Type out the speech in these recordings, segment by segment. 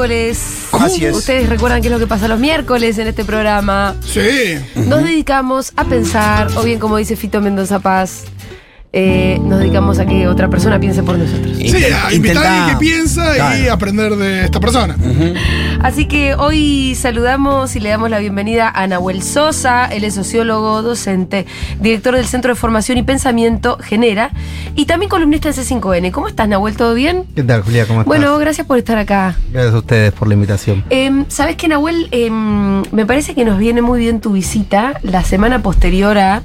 miércoles. Así es. Ustedes recuerdan qué es lo que pasa los miércoles en este programa. Sí. Nos dedicamos a pensar, o bien como dice Fito Mendoza Paz, eh, nos dedicamos a que otra persona piense por nosotros. Sí, a invitar a alguien que piensa y aprender de esta persona. Así que hoy saludamos y le damos la bienvenida a Nahuel Sosa, él es sociólogo, docente, director del Centro de Formación y Pensamiento Genera y también columnista en C5N. ¿Cómo estás, Nahuel? ¿Todo bien? ¿Qué tal, Julia? ¿Cómo estás? Bueno, gracias por estar acá. gracias a ustedes por la invitación. Em, Sabes que, Nahuel, Em, me parece que nos viene muy bien tu visita la semana posterior a,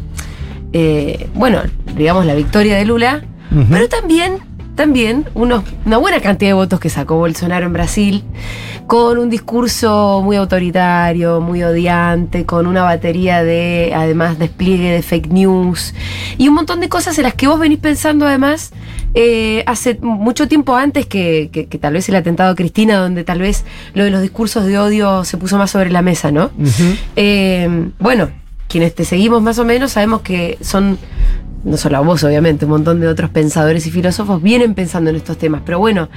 eh, bueno, digamos, la victoria de Lula, pero también, también unos, una buena cantidad de votos que sacó Bolsonaro en Brasil, con un discurso muy autoritario, muy odiante, con una batería de, además, despliegue de fake news y un montón de cosas en las que vos venís pensando, además, eh, hace mucho tiempo antes que, que- que tal vez el atentado a Cristina, donde tal vez lo de los discursos de odio se puso más sobre la mesa, ¿no? Eh, bueno, quienes te seguimos más o menos sabemos que son, no solo vos obviamente, un montón de otros pensadores y filósofos vienen pensando en estos temas, pero bueno,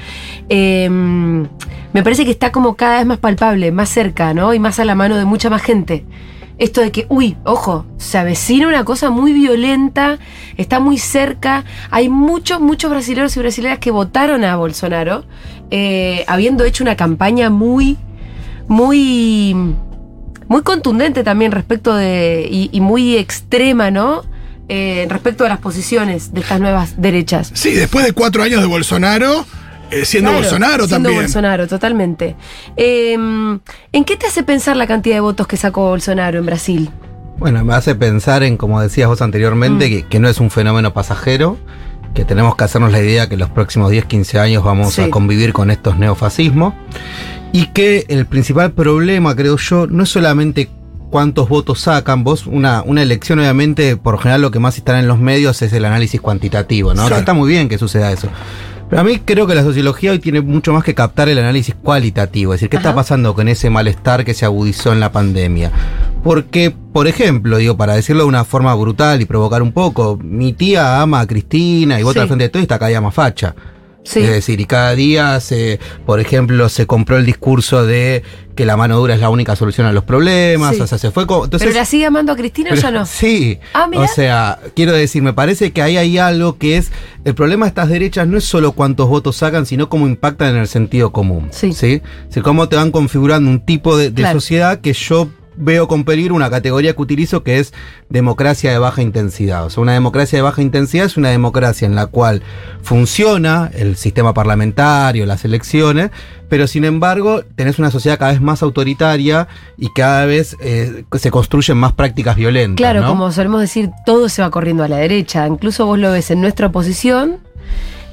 eh, me parece que está como cada vez más palpable, más cerca, ¿no? Y más a la mano de mucha más gente. Esto de que, uy, ojo, se avecina una cosa muy violenta, está muy cerca. Hay muchos, muchos brasileños y brasileñas que votaron a Bolsonaro, eh, habiendo hecho una campaña muy, muy muy contundente también respecto de. y, y muy extrema, ¿no? Eh, respecto a las posiciones de estas nuevas derechas. Sí, después de cuatro años de Bolsonaro, eh, siendo Claro, Bolsonaro siendo también. Bolsonaro, totalmente. Eh, ¿En qué te hace pensar la cantidad de votos que sacó Bolsonaro en Brasil? Bueno, me hace pensar en, como decías vos anteriormente, Mm. que, que no es un fenómeno pasajero, que tenemos que hacernos la idea que los próximos 10, 15 años vamos Sí. a convivir con estos neofascismos, y que el principal problema, creo yo, no es solamente cuántos votos sacan, vos una, una elección obviamente, por lo general lo que más está en los medios es el análisis cuantitativo, ¿no? Que está muy bien que suceda eso. Pero a mí creo que la sociología hoy tiene mucho más que captar el análisis cualitativo, es decir, ¿qué Ajá. está pasando con ese malestar que se agudizó en la pandemia? Porque, por ejemplo, digo, para decirlo de una forma brutal y provocar un poco, mi tía ama a Cristina y vota Sí. al frente de todo y está cada día más facha. Sí. Es decir, y cada día se, por ejemplo, se compró el discurso de que la mano dura es la única solución a los problemas, Sí. o sea, se fue como... Entonces, ¿Pero la sigue amando a Cristina o ya no? Sí. Ah, mira. O sea, quiero decir, me parece que ahí hay algo que es. El problema de estas derechas no es solo cuántos votos sacan, sino cómo impactan en el sentido común. Sí. ¿sí? O sea, cómo te van configurando un tipo de, de Claro. sociedad que yo veo con peligro una categoría que utilizo que es democracia de baja intensidad. O sea, una democracia de baja intensidad es una democracia en la cual funciona el sistema parlamentario, las elecciones, pero sin embargo tenés una sociedad cada vez más autoritaria y cada vez eh, se construyen más prácticas violentas. Claro, ¿no? como solemos decir, todo se va corriendo a la derecha. Incluso vos lo ves en nuestra oposición.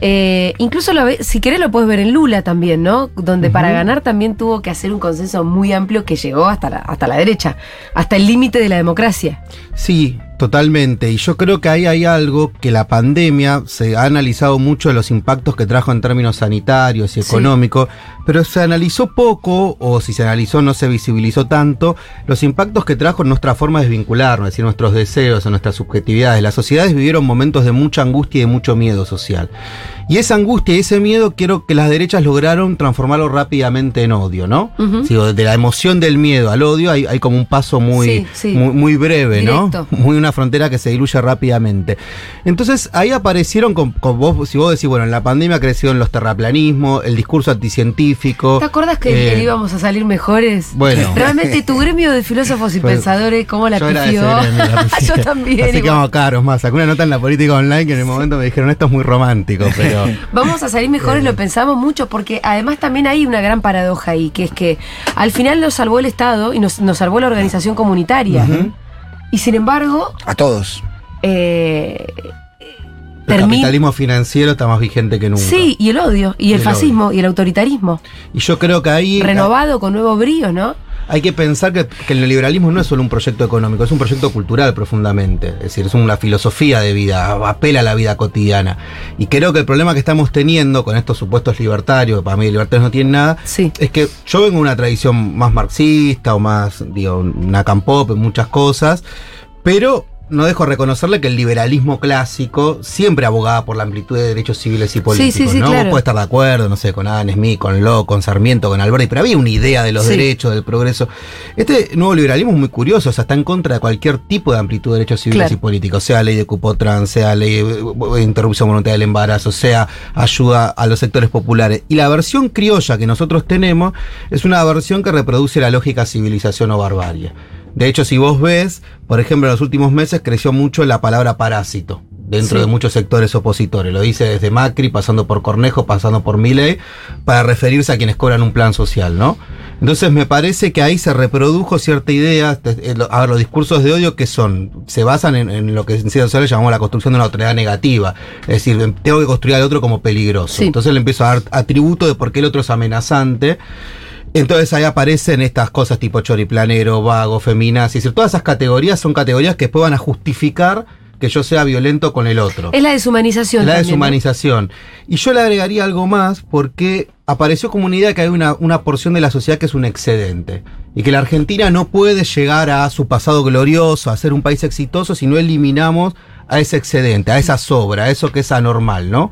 Eh, incluso lo si querés lo puedes ver en Lula también, ¿no? Donde para ganar también tuvo que hacer un consenso muy amplio que llegó hasta la, hasta la derecha, hasta el límite de la democracia. Sí, totalmente. Y yo creo que ahí hay algo que la pandemia se ha analizado mucho los impactos que trajo en términos sanitarios y Sí. económicos, pero se analizó poco, o si se analizó no se visibilizó tanto, los impactos que trajo en nuestra forma de vincularnos, es decir, nuestros deseos, en nuestras subjetividades. Las sociedades vivieron momentos de mucha angustia y de mucho miedo social. Y esa angustia y ese miedo quiero que las derechas lograron transformarlo rápidamente en odio, ¿no? Digo, de la emoción del miedo al odio hay, hay como un paso muy, Sí, sí. muy, muy breve, Directo. ¿no? Muy una frontera que se diluye rápidamente. Entonces ahí aparecieron con, con vos, si vos decís, bueno, en la pandemia crecieron los terraplanismos, el discurso anticientífico. ¿Te acuerdas que, eh, que íbamos a salir mejores? Bueno. Realmente tu gremio de filósofos y pensadores, ¿cómo la pifió? Yo también. Así que vamos caros más. Sacó una nota en la política online que en el momento me dijeron esto es muy romántico, pero. Vamos a salir mejores, lo pensamos mucho, porque además también hay una gran paradoja ahí, que es que al final nos salvó el Estado y nos, nos salvó la organización comunitaria. Y sin embargo, A todos. eh, El capitalismo financiero está más vigente que nunca. Sí, y el odio, y el, El fascismo, y el autoritarismo. Y yo creo que ahí. Renovado con nuevo brío, ¿no? Hay que pensar que, que el neoliberalismo no es solo un proyecto económico, es un proyecto cultural profundamente. Es decir, es una filosofía de vida, apela a la vida cotidiana. Y creo que el problema que estamos teniendo con estos supuestos libertarios, que para mí libertarios no tienen nada, Sí. es que yo vengo de una tradición más marxista o más, digo, una campop muchas cosas, pero no dejo reconocerle que el liberalismo clásico siempre abogaba por la amplitud de derechos civiles y políticos. sí, sí, ¿no? claro. Vos podés estar de acuerdo, no sé, con Adam Smith, con Locke, con Sarmiento, con Alberti, pero había una idea de los Sí. derechos, del progreso. Este nuevo liberalismo es muy curioso, o sea, está en contra de cualquier tipo de amplitud de derechos civiles Claro. y políticos, sea ley de cupo trans, sea ley de de interrupción voluntaria del embarazo, sea ayuda a los sectores populares. Y la versión criolla que nosotros tenemos es una versión que reproduce la lógica civilización o barbarie. De hecho, si vos ves, por ejemplo, en los últimos meses creció mucho la palabra parásito dentro Sí. de muchos sectores opositores. Lo dice desde Macri, pasando por Cornejo, pasando por Milei, para referirse a quienes cobran un plan social, ¿no? Entonces me parece que ahí se reprodujo cierta idea, eh, a ver, los discursos de odio que son, se basan en, en lo que en ciencias sociales llamamos la construcción de una autoridad negativa. Es decir, tengo que construir al otro como peligroso. Sí. Entonces le empiezo a dar atributo de por qué el otro es amenazante. Entonces ahí aparecen estas cosas tipo choriplanero, vago, feminazi. Es decir, todas esas categorías son categorías que después van a justificar que yo sea violento con el otro. Es la deshumanización. La también, ¿no? deshumanización. Y yo le agregaría algo más porque apareció como una idea que hay una, una porción de la sociedad que es un excedente. Y que la Argentina no puede llegar a su pasado glorioso, a ser un país exitoso, si no eliminamos a ese excedente, a esa sobra, a eso que es anormal, ¿no?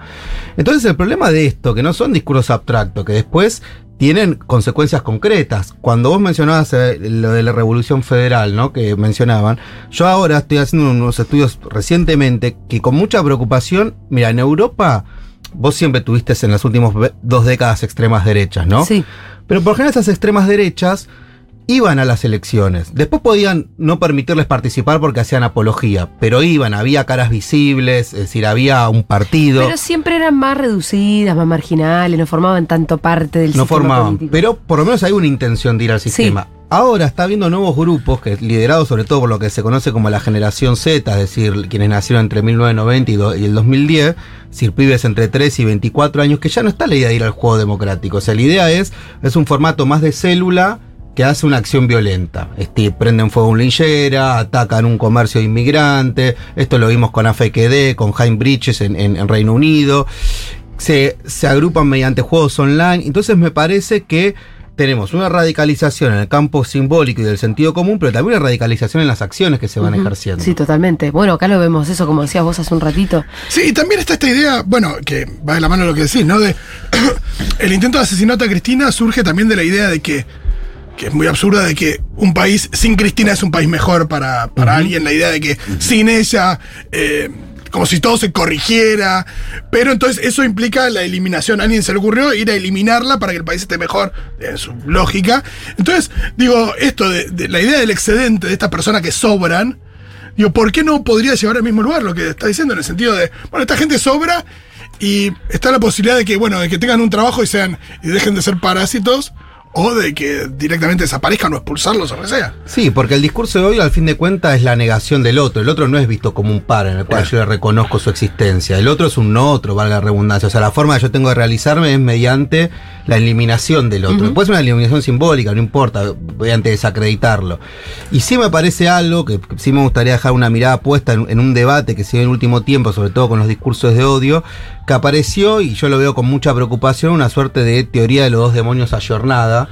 Entonces el problema de esto, que no son discursos abstractos, que después tienen consecuencias concretas. Cuando vos mencionabas eh, lo de la Revolución Federal, ¿no? Que mencionaban, yo ahora estoy haciendo unos estudios recientemente que con mucha preocupación, mira, en Europa vos siempre tuviste en las últimas dos décadas extremas derechas, ¿no? Sí. Pero por general esas extremas derechas iban a las elecciones. Después podían no permitirles participar porque hacían apología, pero iban, había caras visibles, es decir, había un partido. Pero siempre eran más reducidas, más marginales, no formaban tanto parte del no sistema formaban, político. pero por lo menos hay una intención de ir al sistema. Ahora está habiendo nuevos grupos, que liderados sobre todo por lo que se conoce como la generación Z, es decir, quienes nacieron entre 1990 y, el 2010, es decir, pibes entre 3 y 24 años, que ya no está la idea de ir al juego democrático. O sea, la idea es, es un formato más de célula que hace una acción violenta. Este, prenden fuego un linchera, atacan un comercio de inmigrantes, esto lo vimos con AFQD, con Jaime Bridges en, en- en Reino Unido, se, se agrupan mediante juegos online, entonces me parece que tenemos una radicalización en el campo simbólico y del sentido común, pero también una radicalización en las acciones que se van ejerciendo. Sí, totalmente. Bueno, acá lo vemos, eso como decías vos hace un ratito. Sí, y también está esta idea, bueno, que va de la mano de lo que decís, ¿no? De el intento de asesinato a Cristina surge también de la idea de que, que es muy absurda, de que un país sin Cristina es un país mejor para, para alguien, la idea de que sin ella, eh, como si todo se corrigiera, pero entonces eso implica la eliminación. A alguien se le ocurrió ir a eliminarla para que el país esté mejor, en su lógica. Entonces, digo, esto de, de la idea del excedente de estas personas que sobran, Digo, ¿por qué no podría llevar al mismo lugar lo que está diciendo? En el sentido de, bueno, esta gente sobra y está la posibilidad de que, bueno, de que tengan un trabajo y sean, y dejen de ser parásitos, o de que directamente desaparezcan o expulsarlos o lo que sea. Sí, porque el discurso de odio al fin de cuentas es la negación del otro. El otro no es visto como un par en el cual yo le reconozco su existencia. El otro es un no otro, valga la redundancia. O sea, la forma que yo tengo de realizarme es mediante la eliminación del otro. Puede ser una eliminación simbólica, no importa, mediante desacreditarlo. Y sí me parece algo que sí me gustaría dejar una mirada puesta en, en un debate que se dio en el último tiempo, sobre todo con los discursos de odio, que apareció, y yo lo veo con mucha preocupación, una suerte de teoría de los dos demonios ayornada,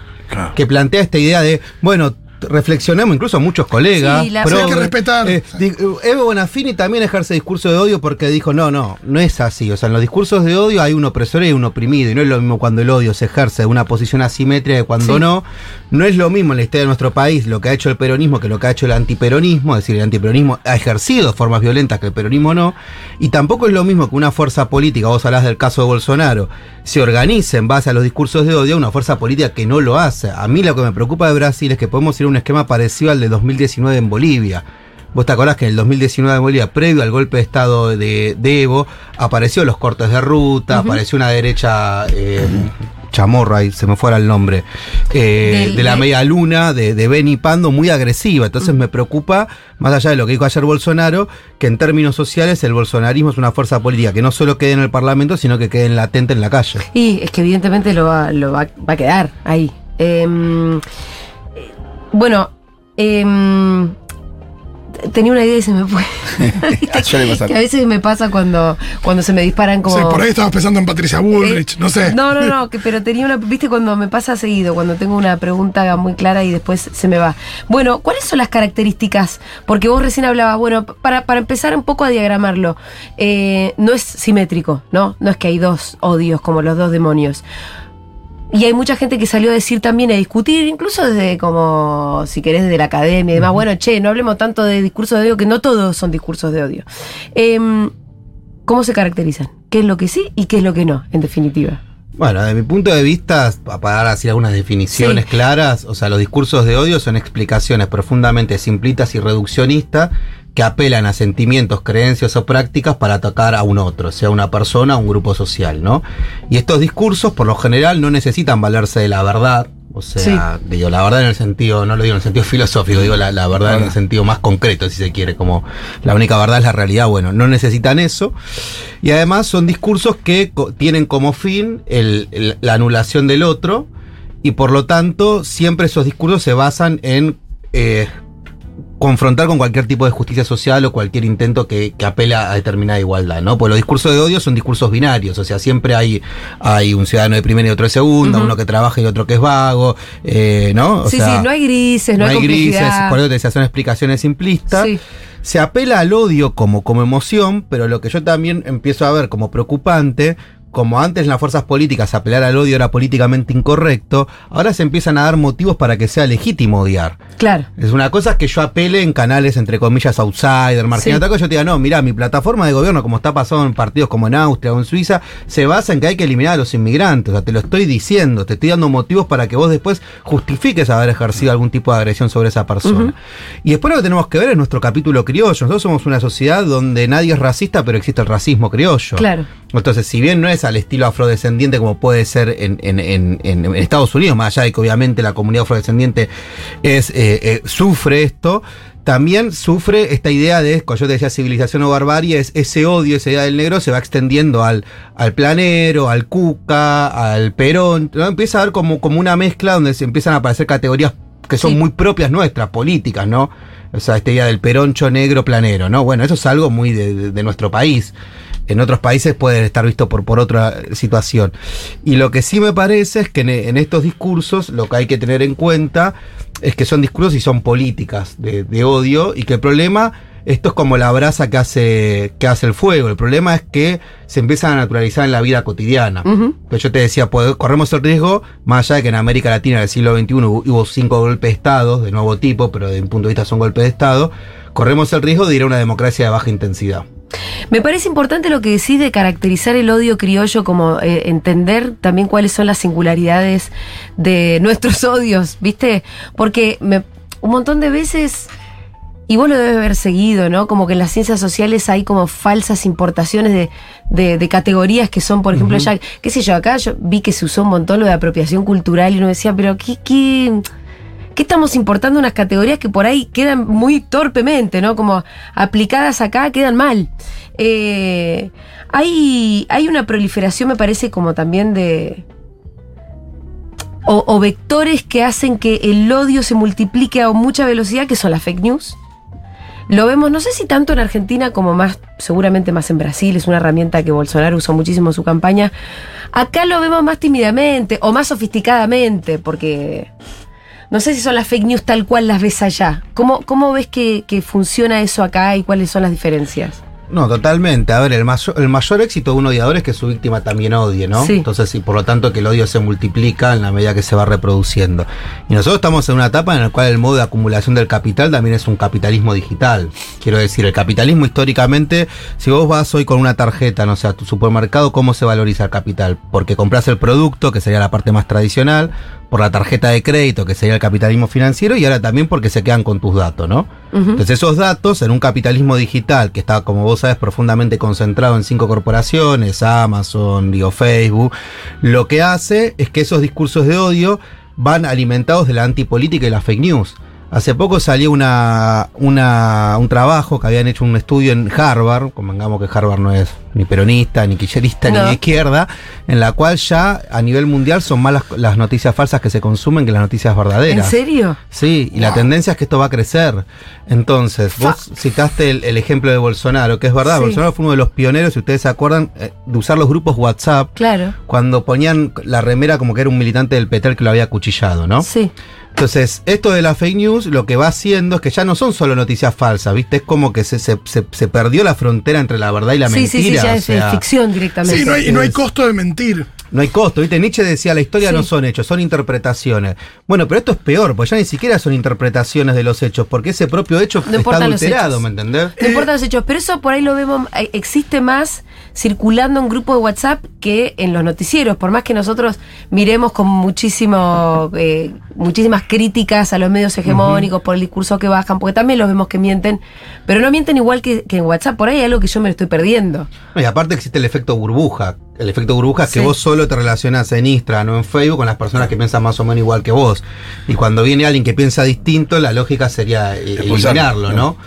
que plantea esta idea de, bueno, reflexionemos, incluso muchos colegas. Sí, la- Sí, hay que respetar. eh, di- Evo Bonafini también ejerce discurso de odio porque dijo, no, no, no es así. O sea, en los discursos de odio hay un opresor y un oprimido. Y no es lo mismo cuando el odio se ejerce de una posición asimétrica que cuando Sí. no. No es lo mismo en la historia de nuestro país lo que ha hecho el peronismo que lo que ha hecho el antiperonismo. Es decir, el antiperonismo ha ejercido formas violentas que el peronismo no. Y tampoco es lo mismo que una fuerza política, vos hablás del caso de Bolsonaro, se organice en base a los discursos de odio, una fuerza política que no lo hace. A mí lo que me preocupa de Brasil es que podemos ir a un esquema parecido al de 2019 en Bolivia. Vos te acordás que en el 2019 en Bolivia, previo al golpe de Estado de, de Evo, apareció los cortes de ruta, apareció una derecha eh, chamorra, ahí se me fuera el nombre, eh, Del- de la media luna, de, de Beni Pando, muy agresiva. Entonces me preocupa, más allá de lo que dijo ayer Bolsonaro, que en términos sociales el bolsonarismo es una fuerza política que no solo quede en el Parlamento, sino que quede en latente en la calle. Y es que evidentemente lo va, lo va, va a quedar ahí. Em, eh, bueno, em, tenía una idea y se me fue. Suele pasar. que a veces me pasa cuando, cuando se me disparan como. Sí, por ahí estabas pensando en Patricia Bullrich, Eh, no sé. No, no, no, que, pero tenía una. Viste, cuando me pasa seguido, cuando tengo una pregunta muy clara y después se me va. Bueno, ¿cuáles son las características? Porque vos recién hablabas, bueno, para, para empezar un poco a diagramarlo, eh, no es simétrico, ¿no? No es que hay dos odios como los dos demonios. Y hay mucha gente que salió a decir también, a discutir, incluso desde como, si querés, desde la academia y demás. Bueno, che, no hablemos tanto de discursos de odio, que no todos son discursos de odio. Em, ¿Cómo se caracterizan? ¿Qué es lo que sí y qué es lo que no, en definitiva? Bueno, desde mi punto de vista, pa- para dar así algunas definiciones Sí. claras, o sea, los discursos de odio son explicaciones profundamente simplistas y reduccionistas que apelan a sentimientos, creencias o prácticas para atacar a un otro, sea una persona o un grupo social, ¿no? Y estos discursos, por lo general, no necesitan valerse de la verdad, o sea, digo, la verdad en el sentido, no lo digo en el sentido filosófico, digo la, la verdad en el sentido más concreto, si se quiere, como la única verdad es la realidad, bueno, no necesitan eso. Y además son discursos que co- tienen como fin el- el- la anulación del otro y por lo tanto siempre esos discursos se basan en eh, confrontar con cualquier tipo de justicia social o cualquier intento que, que apela a determinada igualdad, ¿no? Pues los discursos de odio son discursos binarios, o sea, siempre hay, hay un ciudadano de primera y otro de segunda, uno que trabaja y otro que es vago, eh, ¿no? O sí, sea, sí, no hay grises, no, no hay, hay grises, por eso te decía, son explicaciones simplistas. Sí. Se apela al odio como, como emoción, pero lo que yo también empiezo a ver como preocupante, como antes en las fuerzas políticas apelar al odio era políticamente incorrecto, ahora se empiezan a dar motivos para que sea legítimo odiar. Claro. Es una cosa que yo apele en canales entre comillas outsider, marginal, Sí. yo te diga, no, mira, mi plataforma de gobierno, como está pasando en partidos como en Austria o en Suiza, se basa en que hay que eliminar a los inmigrantes. O sea, te lo estoy diciendo, te estoy dando motivos para que vos después justifiques haber ejercido algún tipo de agresión sobre esa persona. Y después lo que tenemos que ver es nuestro capítulo criollo. Nosotros somos una sociedad donde nadie es racista, pero existe el racismo criollo. Claro. Entonces, si bien no es al estilo afrodescendiente como puede ser en, en- en- en- en Estados Unidos, más allá de que obviamente la comunidad afrodescendiente es, eh, eh, sufre esto, también sufre esta idea de, cuando yo te decía civilización o barbarie, es ese odio, esa idea del negro se va extendiendo al, al planero, al cuca, al perón, ¿no? empieza a haber como, como una mezcla donde se empiezan a aparecer categorías que son Sí. muy propias nuestras, políticas, ¿no? O sea, esta idea del peroncho negro planero, ¿no? Bueno, eso es algo muy de, de- de nuestro país. En otros países puede estar visto por, por otra situación. Y lo que sí me parece es que en, en estos discursos lo que hay que tener en cuenta es que son discursos y son políticas de, de odio y que el problema, esto es como la brasa que hace, que hace el fuego. El problema es que se empiezan a naturalizar en la vida cotidiana. Ujú. Pero yo te decía, pues, corremos el riesgo, más allá de que en América Latina en el siglo XXI hubo, hubo cinco golpes de Estado, de nuevo tipo, pero desde mi punto de vista son golpes de Estado, corremos el riesgo de ir a una democracia de baja intensidad. Me parece importante lo que decís de caracterizar el odio criollo como eh, entender también cuáles son las singularidades de nuestros odios, ¿viste? Porque me- un montón de veces, y vos lo debes haber seguido, ¿no? Como que en las ciencias sociales hay como falsas importaciones de, de- de categorías que son, por ejemplo, ya, qué sé yo, acá yo vi que se usó un montón lo de apropiación cultural y uno decía, pero ¿qué, qué, qué estamos importando unas categorías que por ahí quedan muy torpemente, ¿no? Como aplicadas acá quedan mal. Eh, hay, hay una proliferación, me parece, como también de. O, o vectores que hacen que el odio se multiplique a mucha velocidad, que son las fake news. Lo vemos, no sé si tanto en Argentina como más, seguramente más en Brasil, es una herramienta que Bolsonaro usó muchísimo en su campaña. Acá lo vemos más tímidamente o más sofisticadamente, porque no sé si son las fake news tal cual las ves allá. ¿Cómo, cómo ves que, que funciona eso acá y cuáles son las diferencias? No, totalmente. A ver, el mayor, el mayor éxito de un odiador es que su víctima también odie, ¿no? Sí. Entonces, y por lo tanto que el odio se multiplica en la medida que se va reproduciendo. Y nosotros estamos en una etapa en la cual el modo de acumulación del capital también es un capitalismo digital. Quiero decir, el capitalismo históricamente, si vos vas hoy con una tarjeta, no sé, a tu supermercado, ¿cómo se valoriza el capital? Porque compras el producto, que sería la parte más tradicional, por la tarjeta de crédito, que sería el capitalismo financiero, y ahora también porque se quedan con tus datos, ¿no? Entonces esos datos en un capitalismo digital que está, como vos sabes, profundamente concentrado en cinco corporaciones, Amazon, digo, Facebook, lo que hace es que esos discursos de odio van alimentados de la antipolítica y la fake news. Hace poco salió una, un trabajo que habían hecho un estudio en Harvard, convengamos que Harvard no es ni peronista, ni kirchnerista, ni de izquierda, en la cual ya a nivel mundial son más las, las noticias falsas que se consumen que las noticias ¿En verdaderas. serio? Sí, y la tendencia es que esto va a crecer. Entonces, vos citaste el, el ejemplo de Bolsonaro, que es verdad, Sí. Bolsonaro fue uno de los pioneros, si ustedes se acuerdan, eh, de usar los grupos WhatsApp Claro. cuando ponían la remera como que era un militante del Petel que lo había acuchillado, ¿no? Sí. Entonces, esto de la fake news lo que va haciendo es que ya no son solo noticias falsas, ¿viste? Es como que se, se, se- se perdió la frontera entre la verdad y la sí, mentira. sí, ya o es sea, eh, ficción directamente. Sí, no hay, y no hay es- costo de mentir. No hay costo, ¿viste? Nietzsche decía, la historia Sí. no son hechos, son interpretaciones. Bueno, pero esto es peor, porque ya ni siquiera son interpretaciones de los hechos, porque ese propio hecho No está adulterado. ¿me entendés? No importan los hechos, pero eso por ahí lo vemos, eh, existe más circulando en grupo de WhatsApp que en los noticieros. Por más que nosotros miremos con muchísimo, eh, muchísimas críticas a los medios hegemónicos por el discurso que bajan, porque también los vemos que mienten, pero no mienten igual que, que en WhatsApp. Por ahí hay algo que yo me lo estoy perdiendo. No, y aparte existe el efecto burbuja. El efecto burbuja es que vos solo te relacionas en Instagram o en Facebook con las personas que piensan más o menos igual que vos. Y cuando viene alguien que piensa distinto, la lógica sería eh, eliminarlo, ¿no?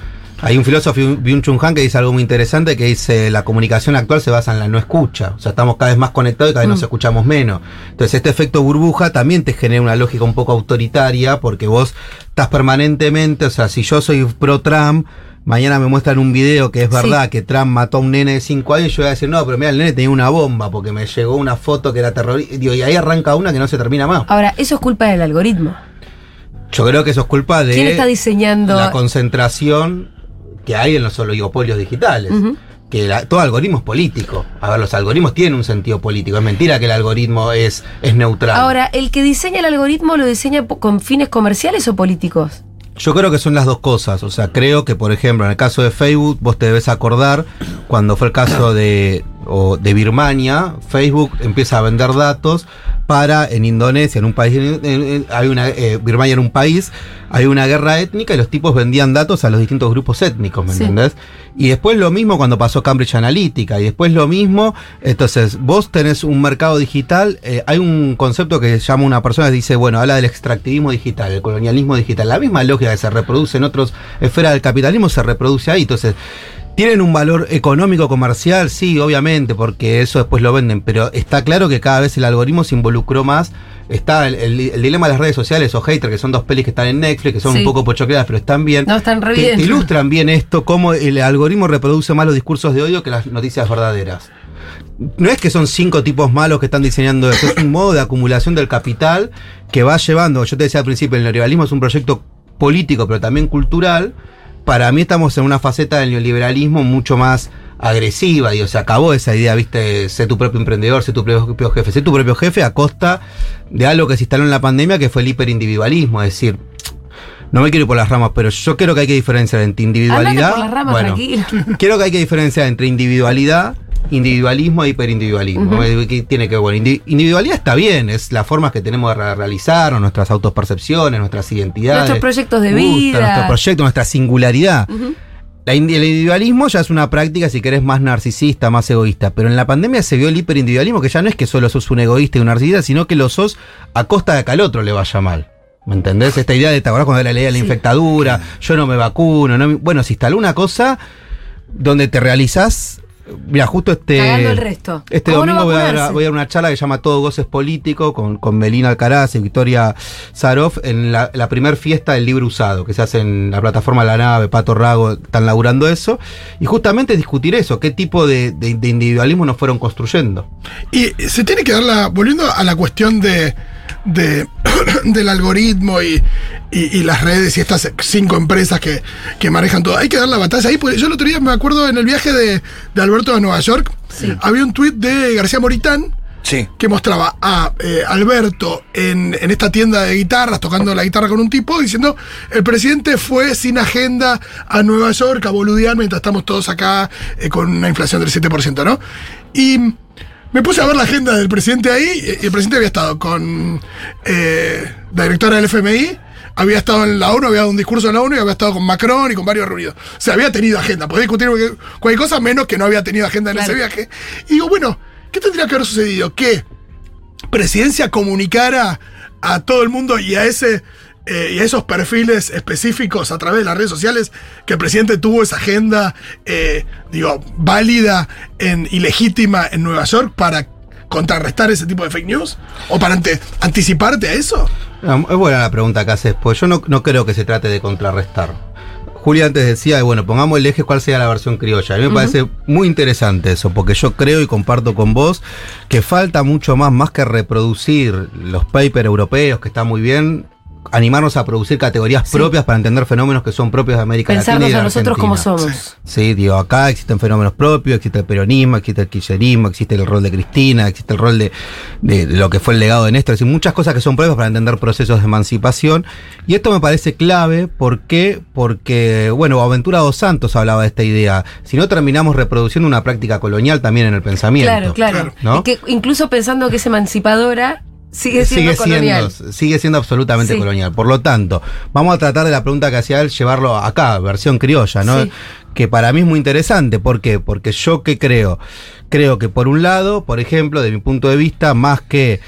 Hay un filósofo, Byung-Chun Han, que dice algo muy interesante, que dice, la comunicación actual se basa en la no escucha. O sea, estamos cada vez más conectados y cada vez nos escuchamos menos. Entonces, este efecto burbuja también te genera una lógica un poco autoritaria, porque vos estás permanentemente, o sea, si yo soy pro-Trump, mañana me muestran un video que es Sí. verdad que Trump mató a un nene de 5 años, yo voy a decir, no, pero mira, el nene tenía una bomba, porque me llegó una foto que era terrorista, y ahí arranca una que no se termina más. Ahora, eso es culpa del algoritmo. Yo creo que eso es culpa de ¿Quién está diseñando? la concentración que hay en los oligopolios digitales. Que la- todo algoritmo es político. A ver, los algoritmos tienen un sentido político. Es mentira que el algoritmo es, es neutral. Ahora, ¿el que diseña el algoritmo lo diseña con fines comerciales o políticos? Yo creo que son las dos cosas. O sea, creo que, por ejemplo, en el caso de Facebook, vos te debes acordar cuando fue el caso de, o de Birmania, Facebook empieza a vender datos para en Indonesia, en un país, en- en- hay una, eh, Birmania era un país, hay una guerra étnica y los tipos vendían datos a los distintos grupos étnicos, ¿me Sí. entendés? Y después lo mismo cuando pasó Cambridge Analytica, y después lo mismo, entonces vos tenés un mercado digital, eh, hay un concepto que llama una persona que dice, bueno, habla del extractivismo digital, el colonialismo digital, la misma lógica que se reproduce en otras esferas del capitalismo se reproduce ahí, entonces... ¿Tienen un valor económico comercial? Sí, obviamente, porque eso después lo venden, pero está claro que cada vez el algoritmo se involucró más. Está el, el- el dilema de las redes sociales o hater, que son dos pelis que están en Netflix, que son Sí. un poco pochocleadas, pero están bien. No, están re bien. te ilustran bien esto, cómo el algoritmo reproduce más los discursos de odio que las noticias verdaderas. No es que son cinco tipos malos que están diseñando esto, es un modo de acumulación del capital que va llevando, yo te decía al principio, el neoliberalismo es un proyecto político, pero también cultural. Para mí estamos en una faceta del neoliberalismo mucho más agresiva, y se acabó esa idea, viste, sé tu propio emprendedor, sé tu propio jefe, sé tu propio jefe a costa de algo que se instaló en la pandemia que fue el hiperindividualismo, es decir, no me quiero ir por las ramas, pero yo creo que hay que diferenciar entre individualidad. Por las ramas, bueno, tranquilo. Creo que hay que diferenciar entre individualidad, individualismo e hiperindividualismo. Eh, que tiene que ver? Bueno, indi- individualidad está bien, es las formas que tenemos de re- realizar, nuestras autopercepciones, nuestras identidades. Nuestros proyectos de Gusta, vida. Nuestro proyecto, nuestra singularidad. La el individualismo ya es una práctica, si querés, más narcisista, más egoísta. Pero en la pandemia se vio el hiperindividualismo, que ya no es que solo sos un egoísta y un narcisista, sino que lo sos a costa de que al otro le vaya mal. ¿Me entendés? Esta idea de, ¿te acordás cuando era la ley de la Sí. infectadura? Yo no me vacuno. No me- bueno, se instaló una cosa donde te realizás. Mira, justo este. Cagando el resto. Este ¿Cómo no domingo voy, a dar, voy a dar una charla que se llama Todo Goces Político con, con Melina Alcaraz y Victoria Zaroff en la, la primer fiesta del libro usado que se hace en la plataforma La Nave, Pato Rago, están laburando eso. Y justamente discutir eso, qué tipo de, de- de individualismo nos fueron construyendo. Y se tiene que dar la. Volviendo a la cuestión de. De- del algoritmo y, y- y las redes y estas cinco empresas que, que manejan todo. Hay que dar la batalla ahí. Porque yo el otro día me acuerdo en el viaje de, de Alberto a Nueva York. Sí. Había un tuit de García Moritán Sí. que mostraba a eh, Alberto en, en esta tienda de guitarras, tocando la guitarra con un tipo, diciendo, el presidente fue sin agenda a Nueva York a boludear mientras estamos todos acá eh, con una inflación del 7%, ¿no? Y me puse a ver la agenda del presidente ahí, y el presidente había estado con eh, la directora del FMI, había estado en la ONU, había dado un discurso en la ONU y había estado con Macron y con varios reunidos. O sea, había tenido agenda. Podía discutir cualquier, cosa menos que no había tenido agenda en Claro. ese viaje. Y digo, bueno, ¿qué tendría que haber sucedido? Que presidencia comunicara a todo el mundo y a ese eh, y a esos perfiles específicos a través de las redes sociales que el presidente tuvo esa agenda, eh, digo, válida en, y legítima en Nueva York para contrarrestar ese tipo de fake news? ¿O para ante- anticiparte a eso? No, es buena la pregunta que haces, pues yo no, no creo que se trate de contrarrestar. Julia antes decía, bueno, pongamos el eje cuál sea la versión criolla. A mí me parece muy interesante eso, porque yo creo y comparto con vos que falta mucho más, más que reproducir los papers europeos, que está muy bien, animarnos a producir categorías Sí. propias para entender fenómenos que son propios de América Latina. Pensarnos y de a nosotros como somos. Sí, digo, acá existen fenómenos propios, existe el peronismo, existe el kirchnerismo, existe el rol de Cristina, existe el rol de, de lo que fue el legado de Néstor, es decir, muchas cosas que son propias para entender procesos de emancipación. Y esto me parece clave, ¿por qué? Porque, bueno, Aventura dos Santos hablaba de esta idea. Si no terminamos reproduciendo una práctica colonial también en el pensamiento. Claro, claro. ¿no? Y que incluso pensando que es emancipadora, sigue siendo colonial. siendo, sigue siendo absolutamente Sí. colonial. Por lo tanto, vamos a tratar de la pregunta que hacía él, llevarlo acá, versión criolla, ¿no? Sí. Que para mí es muy interesante. ¿Por qué? Porque yo qué creo. Creo que por un lado, por ejemplo, de mi punto de vista, más que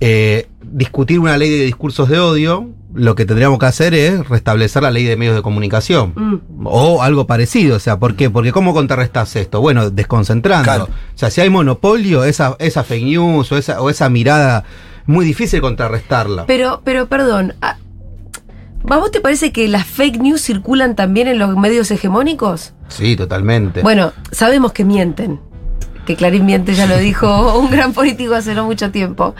eh, discutir una ley de discursos de odio, lo que tendríamos que hacer es restablecer la ley de medios de comunicación. Mm. O algo parecido, o sea, ¿por qué? Porque ¿cómo contrarrestas esto? Bueno, desconcentrando. Claro. O sea, si hay monopolio, esa, esa fake news o esa, o esa mirada, muy difícil contrarrestarla. Pero, pero perdón, ¿a ¿a vos te parece que las fake news circulan también en los medios hegemónicos? Sí, totalmente. Bueno, sabemos que mienten. Que Clarín miente, ya lo dijo un gran político hace no mucho tiempo.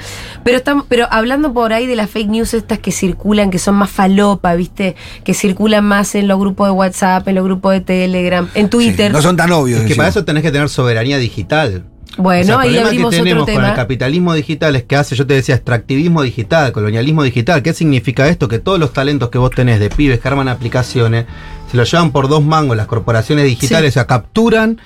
Pero estamos, pero hablando por ahí de las fake news estas que circulan, que son más falopa, ¿viste? Que circulan más en los grupos de WhatsApp, en los grupos de Telegram, en Sí, Twitter. no son tan obvios. es que para eso tenés que tener soberanía digital. Bueno, O sea, ahí abrimos que tenemos otro con el capitalismo digital es que hace, yo te decía, extractivismo digital, colonialismo digital. ¿Qué significa esto? Que todos los talentos que vos tenés de pibes que arman aplicaciones, se los llevan por dos mangos las corporaciones digitales, Sí. o sea, capturan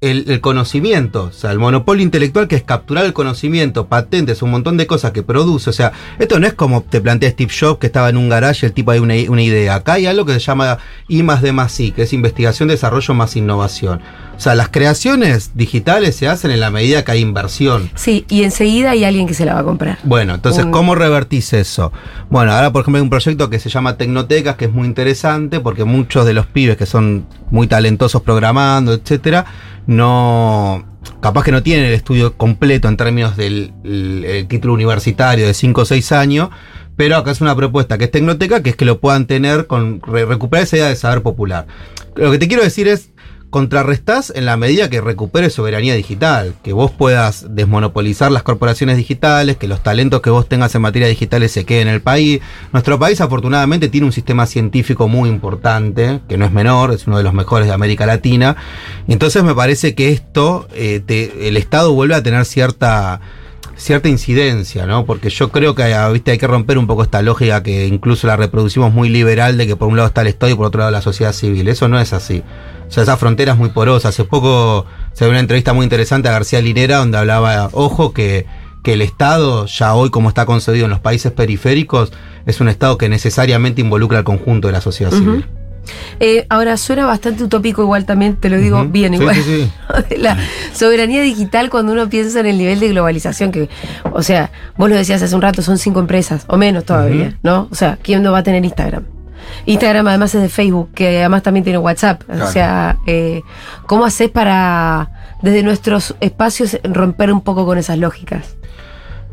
el, el conocimiento, o sea, el monopolio intelectual que es capturar el conocimiento, patentes, un montón de cosas que produce. O sea, esto no es como te plantea Steve Jobs que estaba en un garage el tipo hay una, una idea. Acá hay algo que se llama I más D más I, que es investigación, desarrollo más innovación. O sea, las creaciones digitales se hacen en la medida que hay inversión. Sí, y enseguida hay alguien que se la va a comprar. Bueno, entonces, Un- ¿cómo revertís eso? Bueno, ahora, por ejemplo, hay un proyecto que se llama Tecnotecas, que es muy interesante porque muchos de los pibes que son muy talentosos programando, etcétera, no. capaz que no tienen el estudio completo en términos del el- el título universitario de 5 o 6 años. Pero acá es una propuesta que es Tecnoteca, que es que lo puedan tener con re- recuperar esa idea de saber popular. Lo que te quiero decir es, contrarrestás en la medida que recuperes soberanía digital, que vos puedas desmonopolizar las corporaciones digitales, que los talentos que vos tengas en materia digitales se queden en el país. Nuestro país afortunadamente tiene un sistema científico muy importante, que no es menor, es uno de los mejores de América Latina. Entonces me parece que esto, eh, el Estado vuelve a tener cierta cierta incidencia, ¿no? Porque yo creo que ah, ¿viste? hay que romper un poco esta lógica que incluso la reproducimos muy liberal de que por un lado está el Estado y por otro lado la sociedad civil. Eso no es así. O sea, esa frontera es muy porosa. Hace poco se ve una entrevista muy interesante a García Linera donde hablaba, ojo, que, que el Estado, ya hoy como está concebido en los países periféricos, es un Estado que necesariamente involucra al conjunto de la sociedad civil. Eh, ahora suena bastante utópico igual también, te lo digo bien Sí, igual. sí, la soberanía digital cuando uno piensa en el nivel de globalización que, o sea, vos lo decías hace un rato, son cinco empresas, o menos todavía. ¿no? O sea, ¿quién no va a tener Instagram? Instagram además es de Facebook, que además también tiene WhatsApp. O sea, eh, ¿cómo haces para, desde nuestros espacios, romper un poco con esas lógicas?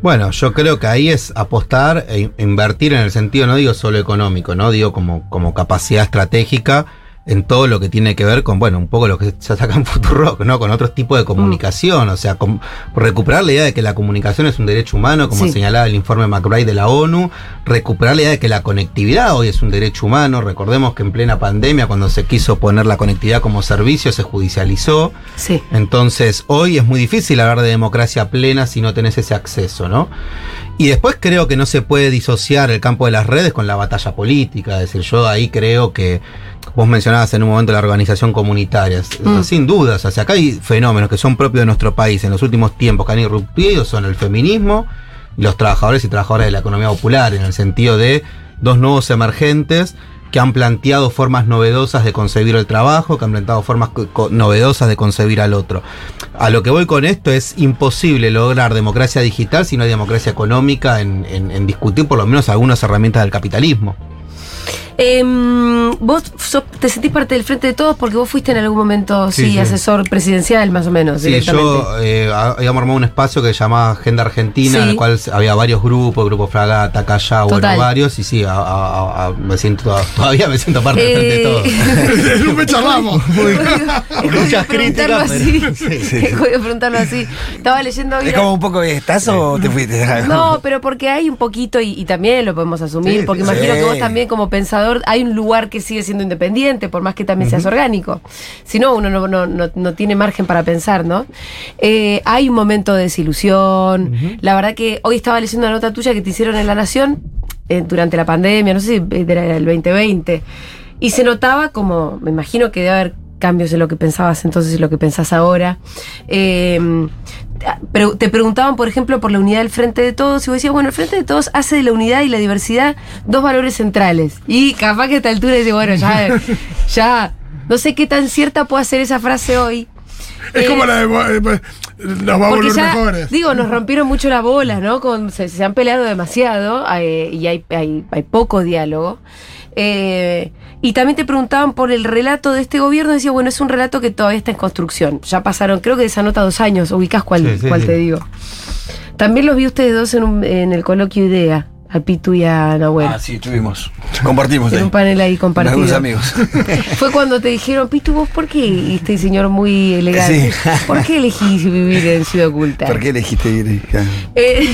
Bueno, yo creo que ahí es apostar e in- invertir en el sentido, no digo solo económico, no digo como, como capacidad estratégica en todo lo que tiene que ver con, bueno, un poco lo que se saca en Futurock, ¿no? Con otros tipos de comunicación, o sea, con- recuperar la idea de que la comunicación es un derecho humano, como Sí. señalaba el informe McBride de la ONU, recuperar la idea de que la conectividad hoy es un derecho humano, recordemos que en plena pandemia, cuando se quiso poner la conectividad como servicio, se judicializó, Sí. entonces, hoy es muy difícil hablar de democracia plena si no tenés ese acceso, ¿no? Y después creo que no se puede disociar el campo de las redes con la batalla política. Es decir, yo ahí creo que vos mencionabas en un momento la organización comunitaria. Mm. Sin dudas, o sea, acá hay fenómenos que son propios de nuestro país en los últimos tiempos que han irrumpido, son el feminismo y los trabajadores y trabajadoras de la economía popular, en el sentido de dos nuevos emergentes que han planteado formas novedosas de concebir el trabajo, que han planteado formas novedosas de concebir al otro. A lo que voy con esto es imposible lograr democracia digital si no hay democracia económica en- en discutir por lo menos algunas herramientas del capitalismo. Em, vos sos- te sentís parte del Frente de Todos porque vos fuiste en algún momento, sí, Sí, sí. asesor presidencial más o menos, Sí, directamente. yo eh, ha- habíamos armado un espacio que se llamaba Agenda Argentina, Sí. en el cual había varios grupos, Grupo Fragata, Callao, bueno, varios, y sí, a- a- a- me siento, todavía me siento parte del frente de Eh, todo. No me charlamos. Muchas críticas, así. pero- preguntarlo así. Estaba leyendo Es como un poco, ¿estás o te fuiste? No, pero porque hay un poquito, y, y también lo podemos asumir, Sí, porque sí. imagino que vos también como pensador, hay un lugar que sigue siendo independiente, por más que también seas orgánico. Si no, uno no, no- no- no tiene margen para pensar, ¿no? Eh, hay un momento de desilusión. La verdad que hoy estaba leyendo una nota tuya que te hicieron en La Nación eh, durante la pandemia, no sé si era el 2020, y se notaba como, me imagino que debe haber cambios en lo que pensabas entonces y lo que pensás ahora. Eh, te preguntaban, por ejemplo, por la unidad del Frente de Todos, y vos decías, bueno, el Frente de Todos hace de la unidad y la diversidad dos valores centrales. Y capaz que a esta altura dice, bueno, ya, ya, no sé qué tan cierta puede ser esa frase hoy. Es Eh, como la de. eh, pues, Nos va a volver ya, mejores. digo, nos rompieron mucho las bolas, ¿no? Con, se, se han peleado demasiado eh, y hay, hay, hay poco diálogo. Eh, y también te preguntaban por el relato de este gobierno. Decía, bueno, es un relato que todavía está en construcción. Ya pasaron, creo que de esa nota dos años. Ubicás cuál, Sí, sí, cuál sí. te digo. También los vi ustedes dos en, un- en el coloquio IDEA, a Pitu y a Nahuel. Ah, sí, estuvimos. Compartimos en ahí. un panel ahí Con compartido. algunos amigos. Fue cuando te dijeron, Pitu, ¿vos por qué? Y este señor muy elegante. Sí. ¿Por qué elegís vivir en Ciudad Oculta? ¿Por qué elegiste ir? Eh,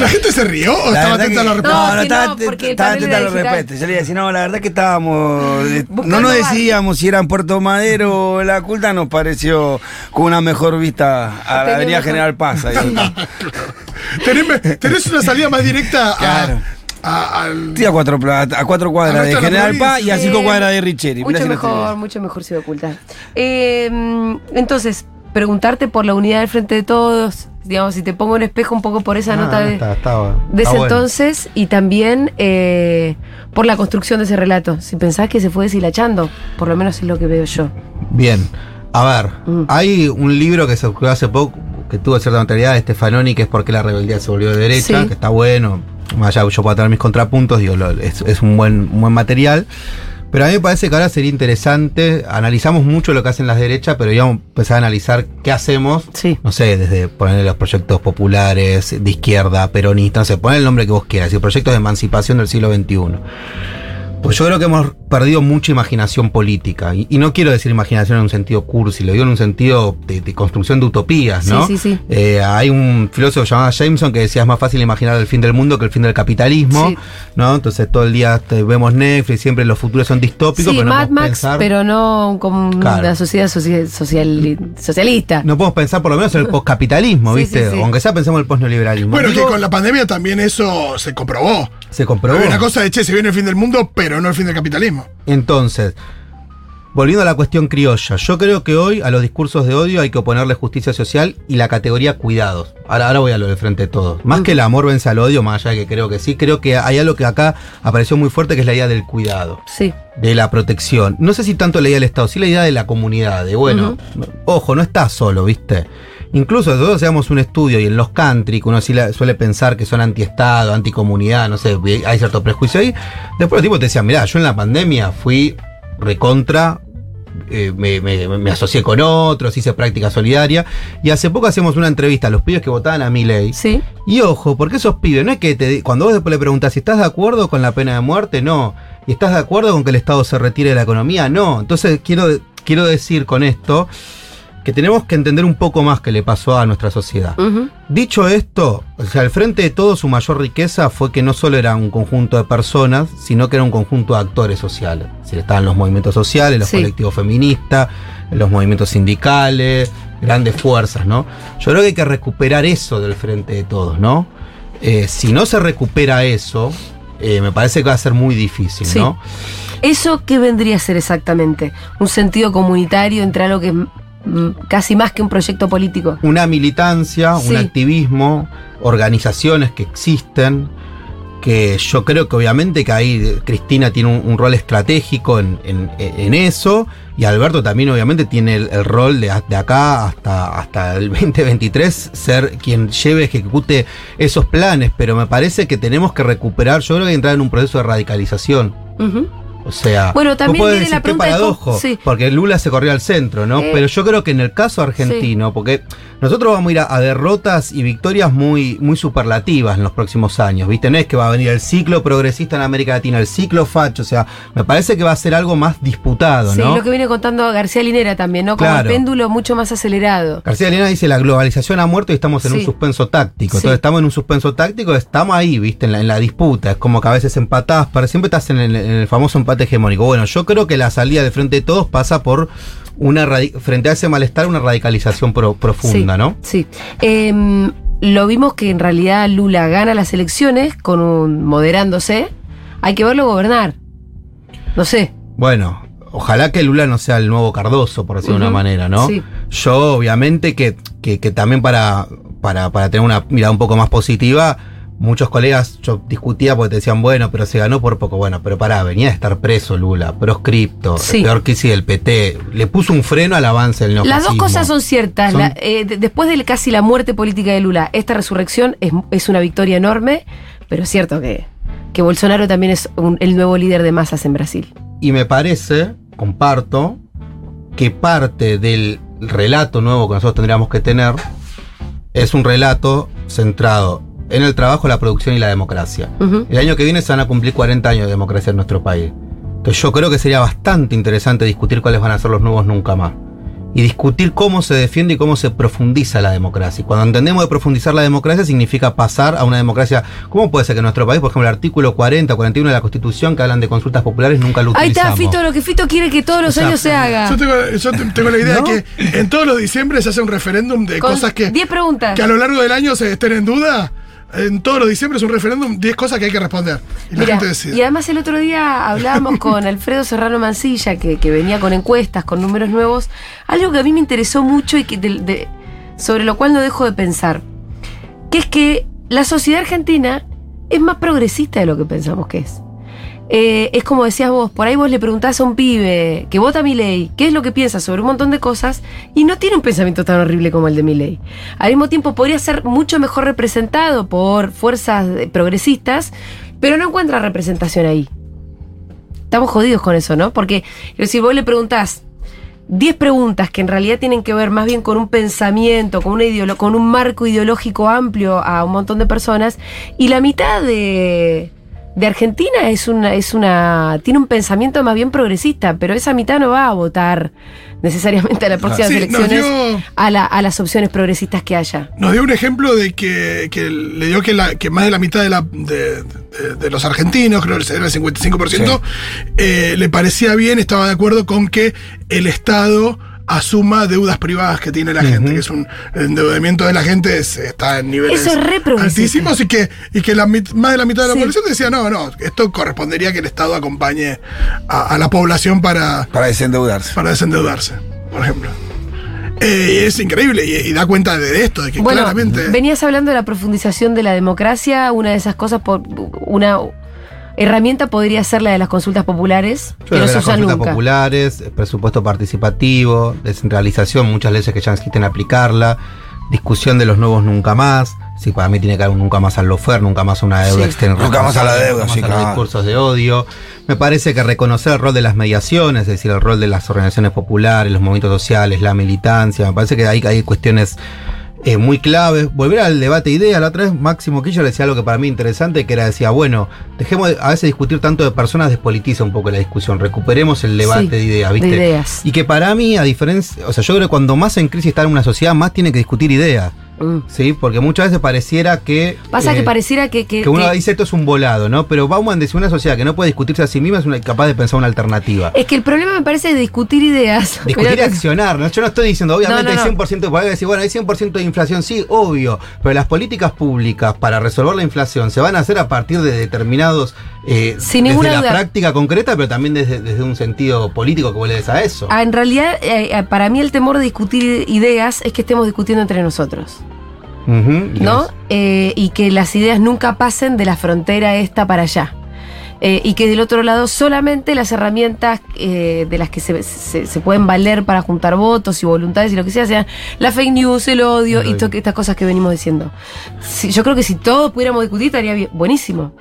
¿La gente se rió o La estaba atenta a los No, reportes? No, no, estaba, no, estaba atenta a los repetes. Yo le decía, no, la verdad que estábamos. eh, Buscando No nos decíamos si era en Puerto Madero o la culta, nos pareció con una mejor vista a la Avenida mejor- General Paz. ahí. Tenés, tenés una salida más directa a, Claro. a- al. A cuatro, pla- a cuatro cuadras A de General. Paz y a cinco Eh, cuadras de Richeri. Mirá Mucho si mejor, mucho mejor Ciudad Oculta. Eh, entonces, preguntarte por la unidad del Frente de Todos, digamos, si te pongo en espejo un poco por esa Ah, nota de, está- estaba- de está ese bueno. entonces y también eh, por la construcción de ese relato. Si pensás que se fue deshilachando, por lo menos es lo que veo yo. Bien. A ver, Mm. hay un libro que se escribió hace poco que tuvo cierta notoriedad de Stefanoni, que es porque la rebeldía se volvió de derecha, Sí. que está bueno. Más allá yo puedo tener mis contrapuntos, digo, lo- es, es un, buen, un buen material. Pero a mí me parece que ahora sería interesante, analizamos mucho lo que hacen las derechas, pero íbamos a empezar a analizar qué hacemos, Sí. no sé, desde poner los proyectos populares, de izquierda, peronistas, no sé, poner el nombre que vos quieras, y proyectos de emancipación del siglo XXI. Pues yo creo que hemos perdido mucha imaginación política. Y, y no quiero decir imaginación en un sentido cursi, lo digo en un sentido de, de construcción de utopías, ¿no? Sí, sí, sí. Eh, hay un filósofo llamado Jameson que decía es más fácil imaginar el fin del mundo que el fin del capitalismo, Sí. ¿no? Entonces todo el día te- vemos Netflix, siempre los futuros son distópicos, Sí, pero no Mad podemos Max, pensar, pero no como Claro. una sociedad social, social- socialista. no podemos pensar por lo menos en el postcapitalismo, ¿viste? sí, sí. O aunque sea pensemos en el postneoliberalismo. Bueno, que Digo, con la pandemia también eso se comprobó. se comprobó. Había una cosa de che, se viene el fin del mundo, pero no el fin del capitalismo. Entonces, volviendo a la cuestión criolla, yo creo que hoy a los discursos de odio hay que oponerle justicia social y la categoría cuidados. Ahora, ahora voy a lo de frente de todos. Más que el amor vence al odio, más allá de que creo que sí, creo que hay algo que acá apareció muy fuerte que es la idea del cuidado. Sí. De la protección. No sé si tanto la idea del Estado, sí la idea de la comunidad. De bueno, ojo, no estás solo, ¿viste? Incluso nosotros hacíamos un estudio y en los country, que uno sí la- suele pensar que son anti-Estado, anticomunidad, no sé, hay cierto prejuicio ahí. Después los tipos te decían, mirá, yo en la pandemia fui recontra, eh, me, me- me asocié con otros, hice práctica solidaria. Y hace poco hacíamos una entrevista a los pibes que votaban a mi ley. Sí. Y ojo, porque esos pibes, no es que te, cuando vos después le preguntas si estás de acuerdo con la pena de muerte, no. ¿Y estás de acuerdo con que el Estado se retire de la economía? No. Entonces quiero, quiero decir con esto que tenemos que entender un poco más qué le pasó a nuestra sociedad. Dicho esto, o sea, al frente de todo su mayor riqueza fue que no solo era un conjunto de personas, sino que era un conjunto de actores sociales. Es decir, estaban los movimientos sociales, los Sí. colectivos feministas, los movimientos sindicales, grandes fuerzas, ¿no? Yo creo que hay que recuperar eso del frente de todos, ¿no? Eh, si no se recupera eso, eh, me parece que va a ser muy difícil, Sí. ¿no? ¿Eso qué vendría a ser exactamente? ¿Un sentido comunitario entre algo que casi más que un proyecto político? una militancia, Sí. un activismo, organizaciones que existen, que yo creo que obviamente que ahí Cristina tiene un, un rol estratégico en, en- en eso, y Alberto también obviamente tiene el, el rol de, de acá hasta, hasta el 2023 ser quien lleve, ejecute esos planes, pero me parece que tenemos que recuperar, yo creo que entrar en un proceso de radicalización. O sea, Bueno, también viene la decir, qué pregunta de cómo- paradojo, sí. porque Lula se corrió al centro, ¿no? Eh, Pero yo creo que en el caso argentino, porque nosotros vamos a ir a, a derrotas y victorias muy, muy superlativas en los próximos años, ¿viste? No es que va a venir el ciclo progresista en América Latina, el ciclo facho, o sea, me parece que va a ser algo más disputado, Sí, ¿no? lo que viene contando García Linera también, ¿no? Como Claro. el péndulo mucho más acelerado. García Elena dice la globalización ha muerto y estamos en Sí. un suspenso táctico. Sí. Entonces estamos en un suspenso táctico, estamos ahí, viste, en la, en la disputa. Es como que a veces empatás, pero siempre estás en el, en el famoso empate hegemónico. Bueno, yo creo que la salida de frente de todos pasa por una frente a ese malestar, una radicalización pro- profunda, sí, ¿no? Sí. Em, lo vimos que en realidad Lula gana las elecciones con un moderándose. Hay que verlo gobernar. No sé. Bueno, ojalá que Lula no sea el nuevo Cardoso, por decirlo de una manera, ¿no? sí. Yo, obviamente, que, que, que también para, para, para tener una mirada un poco más positiva, muchos colegas, yo discutía porque te decían, bueno, pero se ganó por poco. Bueno, pero pará, venía de estar preso Lula, proscripto, Sí. peor que si el PT. Le puso un freno al avance del Las neofascismo. dos cosas son ciertas. Son- La- eh, de- después de casi la muerte política de Lula, esta resurrección es, es una victoria enorme, pero es cierto que, que Bolsonaro también es un- el nuevo líder de masas en Brasil. Y me parece, comparto, que parte del relato nuevo que nosotros tendríamos que tener es un relato centrado en el trabajo, la producción y la democracia. Ujú. El año que viene se van a cumplir 40 años de democracia en nuestro país. Entonces yo creo que sería bastante interesante discutir cuáles van a ser los nuevos nunca más. Y discutir cómo se defiende y cómo se profundiza la democracia. Y cuando entendemos de profundizar la democracia significa pasar a una democracia. ¿Cómo puede ser que en nuestro país, por ejemplo, el artículo 40, 41 de la Constitución que hablan de consultas populares nunca lo Ahí utilizamos? está, Fito, lo que Fito quiere que todos los O sea, años se haga. Yo tengo, yo te- tengo la idea ¿No? de que en todos los diciembre se hace un referéndum de Con cosas que, 10 preguntas. que a lo largo del año se estén en duda. En todos los diciembre es un referéndum, 10 cosas que hay que responder. Y la gente decide. y además el otro día hablábamos con Alfredo Serrano Mancilla, que, que venía con encuestas, con números nuevos, algo que a mí me interesó mucho y que de- de- sobre lo cual no dejo de pensar, que es que la sociedad argentina es más progresista de lo que pensamos que es. Eh, es como decías vos, por ahí vos le preguntás a un pibe que vota mi ley, qué es lo que piensa sobre un montón de cosas, y no tiene un pensamiento tan horrible como el de mi ley. Al mismo tiempo podría ser mucho mejor representado por fuerzas progresistas, pero no encuentra representación ahí. Estamos jodidos con eso, ¿no? Porque si vos le preguntás 10 preguntas que en realidad tienen que ver más bien con un pensamiento, con, con un marco ideológico amplio a un montón de personas, y la mitad de, de Argentina es una, es una, tiene un pensamiento más bien progresista, pero esa mitad no va a votar necesariamente a las próximas Sí, elecciones dio- a, la- a las opciones progresistas que haya. Nos dio un ejemplo de que, que le dio que, la, que más de la mitad de, la, de, de- de los argentinos, creo que era el 55%, eh, le parecía bien, estaba de acuerdo con que el Estado asuma deudas privadas que tiene la gente, que es un el endeudamiento de la gente es- está en niveles Eso es altísimos y que, y que la, mit- más de la mitad de la Sí. población decía, no, no, esto correspondería que el Estado acompañe a, a la población para, Para desendeudarse. para desendeudarse, por ejemplo. Eh, es increíble y, y da cuenta de esto, de que Bueno, claramente... venías hablando de la profundización de la democracia, una de esas cosas, por, una herramienta podría ser la de las consultas populares, Yo que no se las usan consultas nunca. populares, presupuesto participativo, descentralización, muchas leyes que ya existen aplicarla, discusión de los nuevos nunca más. Sí, para mí tiene que haber un nunca más al lofer, nunca más a una deuda Sí. externa. Nunca más a la deuda, nunca sí, más a los claro. discursos de odio. Me parece que reconocer el rol de las mediaciones, es decir, el rol de las organizaciones populares, los movimientos sociales, la militancia, me parece que ahí hay cuestiones eh, muy claves. Volver al debate de ideas, la otra vez Máximo Quillo decía algo que para mí interesante, que era, decía, bueno, dejemos de- a veces discutir tanto de personas, despolitiza un poco la discusión, recuperemos el debate Sí, de ideas, de ¿viste? ideas. Y que para mí, a diferencia, o sea, yo creo que cuando más en crisis está en una sociedad, más tiene que discutir ideas, Mm. ¿sí? Porque muchas veces pareciera que... Pasa que eh, pareciera que... que- que uno que- dice esto es un volado, ¿no? Pero Bauman decía una sociedad que no puede discutirse a sí misma es una- capaz de pensar una alternativa. es que el problema me parece de discutir ideas. Discutir y accionar, ¿no? Yo no estoy diciendo, obviamente No, no, hay no. 100%, porque decir, bueno, hay 100% de inflación, sí, obvio, pero las políticas públicas para resolver la inflación se van a hacer a partir de determinados, eh, Sin desde ninguna la duda. práctica concreta, pero también desde, desde un sentido político que des a eso. Ah, en realidad, eh, eh, para mí el temor de discutir ideas es que estemos discutiendo entre nosotros. ¿no? Eh, y que las ideas nunca pasen de la frontera esta para allá. Eh, y que del otro lado solamente las herramientas eh, de las que se, se- se pueden valer para juntar votos y voluntades y lo que sea, sean la fake news, el odio y odio. to- estas cosas que venimos diciendo. Si- yo creo que si todos pudiéramos discutir estaría bien- buenísimo.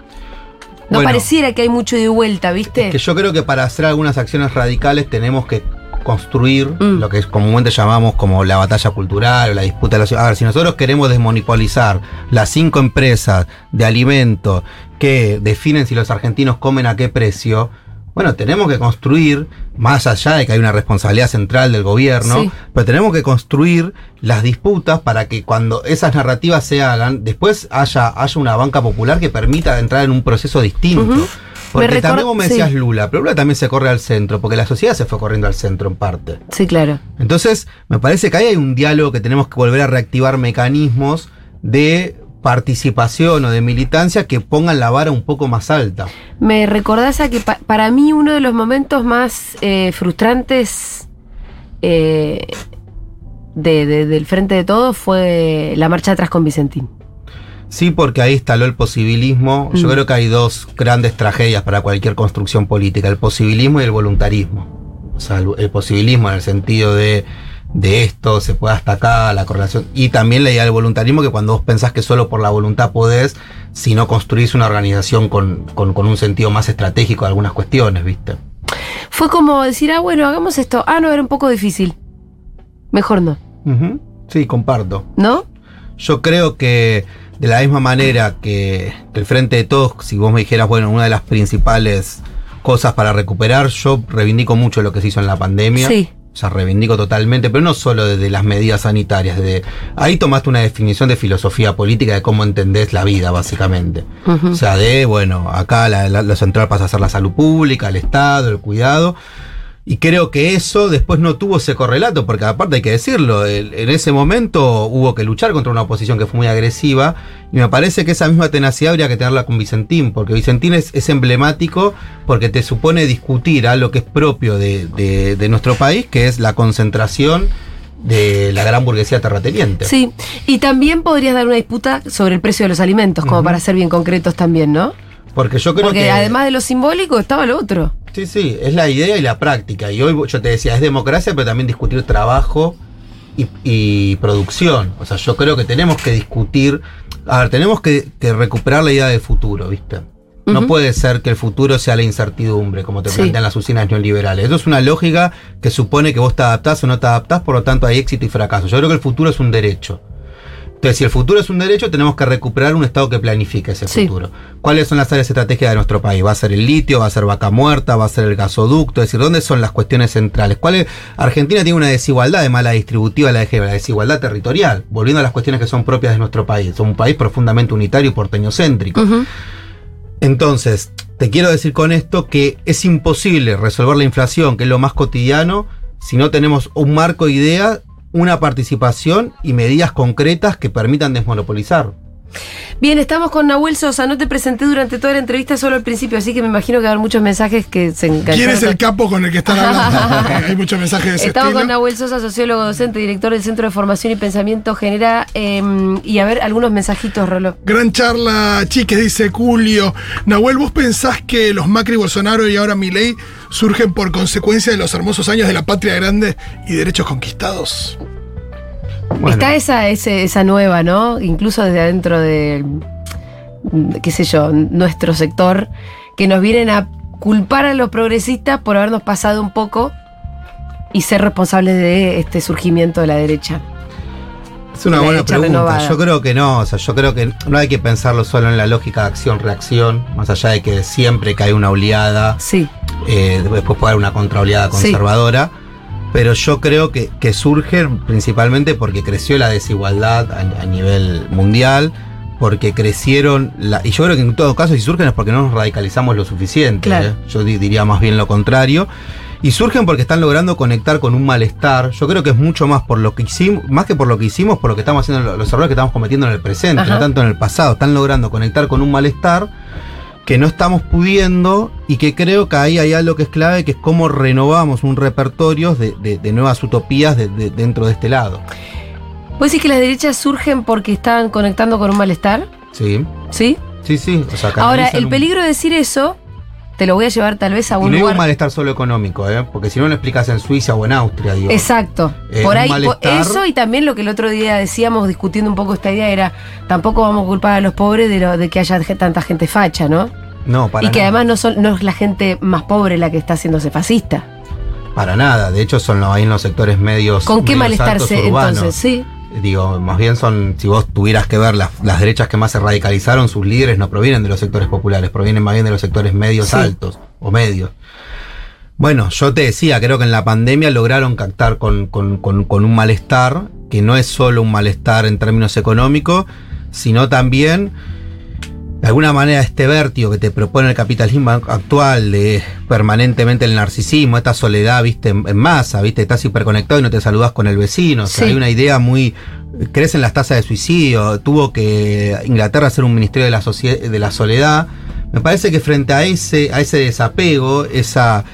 No Bueno. pareciera que hay mucho de vuelta, ¿viste? Que yo creo que para hacer algunas acciones radicales tenemos que construir Mm. lo que comúnmente llamamos como la batalla cultural o la disputa de la ciudad. A ver, si nosotros queremos desmonopolizar las cinco empresas de alimentos que definen si los argentinos comen a qué precio, bueno, tenemos que construir, más allá de que hay una responsabilidad central del gobierno, Sí. pero tenemos que construir las disputas para que cuando esas narrativas se hagan, después haya, haya una banca popular que permita entrar en un proceso distinto. Porque Me también vos me sí. decías Lula, pero Lula también se corre al centro, porque la sociedad se fue corriendo al centro en parte. Sí, claro. Entonces, me parece que ahí hay un diálogo que tenemos que volver a reactivar mecanismos de participación o de militancia que pongan la vara un poco más alta. Me recordás a que pa- para mí uno de los momentos más eh, frustrantes eh, de- de- del Frente de Todos fue la marcha atrás con Vicentín. Sí, porque ahí instaló el posibilismo. Yo Mm. creo que hay dos grandes tragedias para cualquier construcción política, el posibilismo y el voluntarismo. O sea, el, el posibilismo en el sentido de, de esto se puede hasta acá, la correlación. Y también la idea del voluntarismo, que cuando vos pensás que solo por la voluntad podés, si no construís una organización con, con- con un sentido más estratégico de algunas cuestiones, ¿viste? Fue como decir, ah, bueno, hagamos esto. Ah, no, era un poco difícil. Mejor no. Sí, comparto. ¿no? Yo creo que de la misma manera que, que el Frente de Todos, si vos me dijeras, bueno, una de las principales cosas para recuperar, yo reivindico mucho lo que se hizo en la pandemia. Sí. Sea, reivindico totalmente, pero no solo desde las medidas sanitarias. De, ahí tomaste una definición de filosofía política de cómo entendés la vida, básicamente. O sea, de, bueno, acá la, la- lo central pasa a ser la salud pública, el Estado, el cuidado. Y creo que eso después no tuvo ese correlato, porque aparte hay que decirlo, en ese momento hubo que luchar contra una oposición que fue muy agresiva, y me parece que esa misma tenacidad habría que tenerla con Vicentín, porque Vicentín es, es emblemático porque te supone discutir algo que es propio de, de- de nuestro país, que es la concentración de la gran burguesía terrateniente. Sí, y también podrías dar una disputa sobre el precio de los alimentos, como para ser bien concretos también, ¿no? Porque yo creo Porque que... además de lo simbólico estaba lo otro. Sí, sí, es la idea y la práctica. Y hoy yo te decía, es democracia, pero también discutir trabajo y, y producción. O sea, yo creo que tenemos que discutir, a ver, tenemos que, que recuperar la idea de futuro, ¿viste? No puede ser que el futuro sea la incertidumbre, como te Sí. plantean las usinas neoliberales. Eso es una lógica que supone que vos te adaptás o no te adaptás, por lo tanto hay éxito y fracaso. Yo creo que el futuro es un derecho. Entonces, si el futuro es un derecho, tenemos que recuperar un Estado que planifique ese Sí. futuro. ¿Cuáles son las áreas estratégicas de nuestro país? ¿Va a ser el litio? ¿Va a ser vaca muerta? ¿Va a ser el gasoducto? Es decir, ¿dónde son las cuestiones centrales? ¿Cuál es? Argentina tiene una desigualdad de mala distributiva, la, de la desigualdad territorial, volviendo a las cuestiones que son propias de nuestro país. Es un país profundamente unitario y porteñocéntrico. Ujú. Entonces, te quiero decir con esto que es imposible resolver la inflación, que es lo más cotidiano, si no tenemos un marco de idea, una participación y medidas concretas que permitan desmonopolizar. Bien, estamos con Nahuel Sosa. No te presenté durante toda la entrevista, solo al principio, así que me imagino que va a haber muchos mensajes que se engancharon. ¿Quién es el capo con el que están hablando? Hay muchos mensajes de ese Estamos estilo. con Nahuel Sosa, sociólogo docente, director del Centro de Formación y Pensamiento Genera. eh, y a ver, algunos mensajitos, Rolo. Gran charla, chiques, dice Julio. Nahuel, ¿vos pensás que los Macri, Bolsonaro y ahora Milei surgen por consecuencia de los hermosos años de la patria grande y derechos conquistados? Bueno, Está esa, ese- esa nueva, ¿no? Incluso desde adentro de, qué sé yo, nuestro sector, que nos vienen a culpar a los progresistas por habernos pasado un poco y ser responsables de este surgimiento de la derecha. es una buena pregunta. renovada. Yo creo que no, o sea, yo creo que no hay que pensarlo solo en la lógica de acción-reacción, más allá de que siempre que hay una oleada, Sí, eh, después puede haber una contraoleada Sí. Pero yo creo que, que surgen principalmente porque creció la desigualdad a, a nivel mundial, porque crecieron, la- y yo creo que en todo caso si surgen es porque no nos radicalizamos lo suficiente, Claro. ¿eh? yo di- diría más bien lo contrario, y surgen porque están logrando conectar con un malestar, yo creo que es mucho más por lo que hicimos, más que por lo que hicimos, por lo que estamos haciendo, los errores que estamos cometiendo en el presente, Ajá. no tanto en el pasado, están logrando conectar con un malestar que no estamos pudiendo y que creo que ahí hay algo que es clave, que es cómo renovamos un repertorio de, de- de nuevas utopías de- de- dentro de este lado. ¿Vos decís que las derechas surgen porque están conectando con un malestar? Sí, ¿Sí? sí, sí. O sea, Ahora, el peligro de decir eso, te lo voy a llevar tal vez a Y un no digo lugar. un malestar solo económico, ¿eh? porque si no lo explicas en Suiza o en Austria, digo. Exacto. Eh, por ahí, malestar. eso y también lo que el otro día decíamos, discutiendo un poco esta idea, era tampoco vamos a culpar a los pobres de, lo, de que haya tanta gente facha, ¿no? No, para y que nada. además no, son, no es la gente más pobre la que está haciéndose fascista. Para nada. De hecho, son ahí en los sectores medios. ¿Con qué medios malestar altos se urbanos. entonces? Sí. Digo, más bien son, si vos tuvieras que ver las, las derechas que más se radicalizaron, sus líderes no provienen de los sectores populares, provienen más bien de los sectores medios Sí. altos o medios. Bueno, yo te decía, creo que en la pandemia lograron captar con, con- con- con un malestar, que no es solo un malestar en términos económicos, sino también, de alguna manera, este vértigo que te propone el capitalismo actual de permanentemente el narcisismo, esta soledad, viste, en, en masa, viste, estás hiperconectado y no te saludas con el vecino. O sea, Sí. hay una idea muy. Crecen las tasas de suicidio, tuvo que Inglaterra hacer un ministerio de la, de la soledad. Me parece que frente a ese, a ese desapego, esa,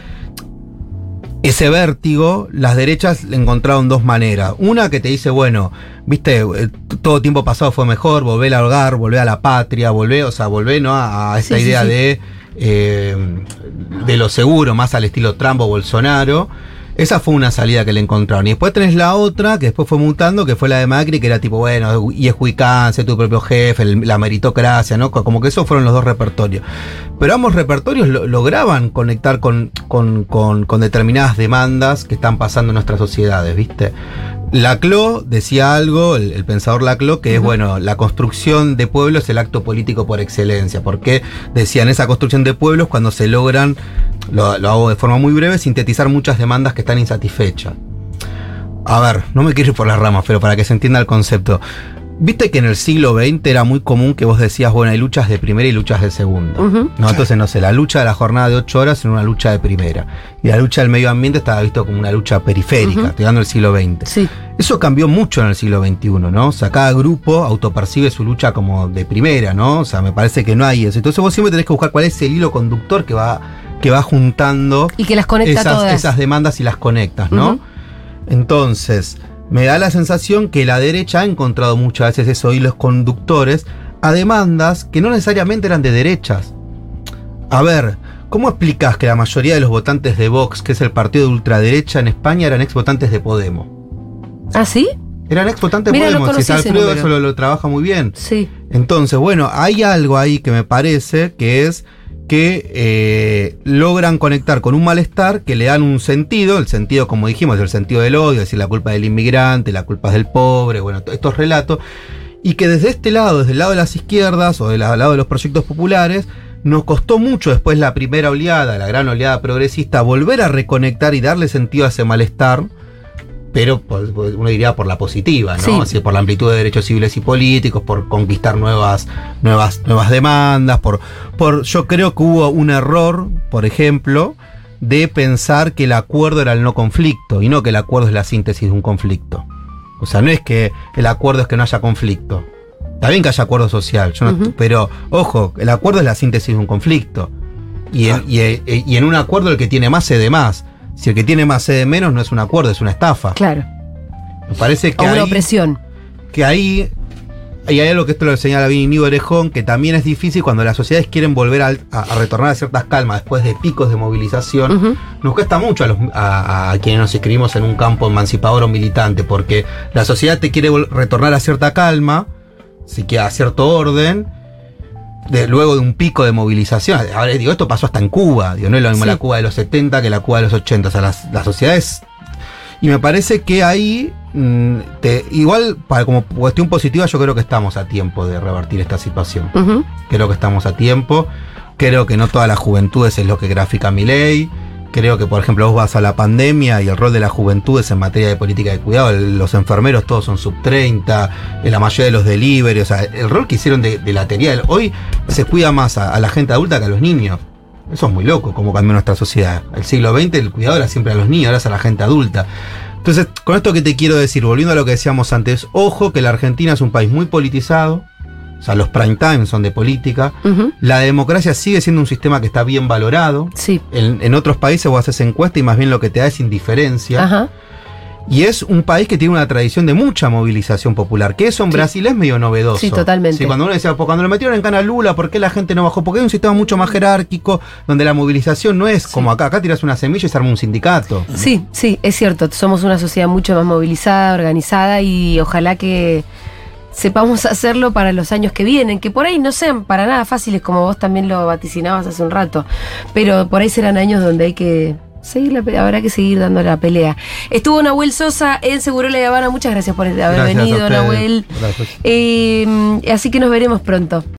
ese vértigo, las derechas le encontraron dos maneras. Una que te dice, bueno, viste, eh, todo tiempo pasado fue mejor, volver al hogar, volver a la patria, volver, o sea, volver ¿no? a, a esta Sí, idea sí. de eh, de lo seguro, más al estilo Trump o Bolsonaro. Esa fue una salida que le encontraron. Y después tenés la otra, que después fue mutando, que fue la de Macri, que era tipo, bueno, y es Huicán, sé tu propio jefe, el- la meritocracia, ¿no? Como que esos fueron los dos repertorios. Pero ambos repertorios lo- lograban conectar con, con, con- con determinadas demandas que están pasando en nuestras sociedades, ¿viste? Laclau decía algo, el, el pensador Laclau, que es, bueno, la construcción de pueblos es el acto político por excelencia. Porque decían, esa construcción de pueblos cuando se logran, lo, lo hago de forma muy breve, sintetizar muchas demandas que están insatisfechas. A ver, no me quiero ir por las ramas, pero para que se entienda el concepto. Viste que en el siglo XX era muy común que vos decías, bueno, hay luchas de primera y luchas de segunda. No, entonces no sé, la lucha de la jornada de ocho horas era una lucha de primera. Y la lucha del medio ambiente estaba visto como una lucha periférica, estoy dando el siglo XX. Sí. Eso cambió mucho en el siglo XXI, ¿no? O sea, cada grupo autopercibe su lucha como de primera, ¿no? O sea, me parece que no hay eso. Entonces vos siempre tenés que buscar cuál es el hilo conductor que va, que va juntando Y que las conecta esas, todas. esas demandas y las conectas, ¿no? Entonces, me da la sensación que la derecha ha encontrado muchas veces esos hilos conductores a demandas que no necesariamente eran de derechas. A ver, ¿cómo explicas que la mayoría de los votantes de Vox, que es el partido de ultraderecha en España, eran ex votantes de Podemos? ¿Ah, sí? Eran ex votantes de Podemos, y Alfredo eso lo, lo trabaja muy bien. Sí. Entonces, bueno, hay algo ahí que me parece que es que eh, logran conectar con un malestar que le dan un sentido, el sentido, como dijimos, el sentido del odio, es decir, la culpa del inmigrante, la culpa del pobre, bueno, estos relatos, y que desde este lado, desde el lado de las izquierdas o del lado de los proyectos populares, nos costó mucho después la primera oleada, la gran oleada progresista, volver a reconectar y darle sentido a ese malestar, pero por- por- uno diría por la positiva, ¿no? Sí. Por la amplitud de derechos civiles y políticos, por conquistar nuevas, nuevas, nuevas demandas, por, por. Yo creo que hubo un error, por ejemplo, de pensar que el acuerdo era el no conflicto, y no que el acuerdo es la síntesis de un conflicto. O sea, no es que el acuerdo es que no haya conflicto. Está bien que haya acuerdo social, yo no- Ujú. pero ojo, el acuerdo es la síntesis de un conflicto. Y en, y, eh, y en un acuerdo el que tiene más cede más. Si el que tiene más cede menos, no es un acuerdo, es una estafa. Claro. Me parece que O una ahí, opresión. que ahí hay algo que esto lo señala bien Íñigo Orejón, que también es difícil cuando las sociedades quieren volver a, a retornar a ciertas calmas después de picos de movilización. Nos cuesta mucho a, los- a- a quienes nos inscribimos en un campo emancipador o militante, porque la sociedad te quiere retornar a cierta calma, si que a cierto orden, de, luego de un pico de movilización. Ahora digo, esto pasó hasta en Cuba, digo, no es lo mismo Sí. la Cuba de los 70 que la Cuba de los 80, o sea, las, las sociedades... Y me parece que ahí, mm, te- igual para como cuestión positiva, yo creo que estamos a tiempo de revertir esta situación. Creo que estamos a tiempo. Creo que no todas las juventudes es lo que grafica mi ley. Creo que, por ejemplo, vos vas a la pandemia y el rol de las juventudes en materia de política de cuidado, los enfermeros todos son sub 30, eh, la mayoría de los delivery, o sea, el rol que hicieron de, la teoría, hoy se cuida más a, la gente adulta que a los niños. Eso es muy loco, cómo cambió nuestra sociedad. El siglo XX el cuidado era siempre a los niños, ahora es a la gente adulta. Entonces, con esto que te quiero decir, volviendo a lo que decíamos antes, ojo que la Argentina es un país muy politizado, o sea, los prime time son de política, la democracia sigue siendo un sistema que está bien valorado. Sí. En, en otros países vos haces encuesta y más bien lo que te da es indiferencia. Ajá. Y es un país que tiene una tradición de mucha movilización popular, que eso en Sí. Brasil es medio novedoso. Sí, totalmente. Sí, cuando uno decía, "Pues cuando lo metieron en cana a Lula, ¿por qué la gente no bajó? Porque hay un sistema mucho más jerárquico, donde la movilización no es como acá, acá tiras una semilla y se arma un sindicato. Sí, sí, es cierto. Somos una sociedad mucho más movilizada, organizada y ojalá que sepamos hacerlo para los años que vienen, que por ahí no sean para nada fáciles como vos también lo vaticinabas hace un rato, pero por ahí serán años donde hay que seguir la habrá que seguir dando la pelea. Estuvo Nahuel Sosa en Seguro La Habana, muchas gracias por haber Gracias venido. Nahuel. Eh, así que nos veremos pronto.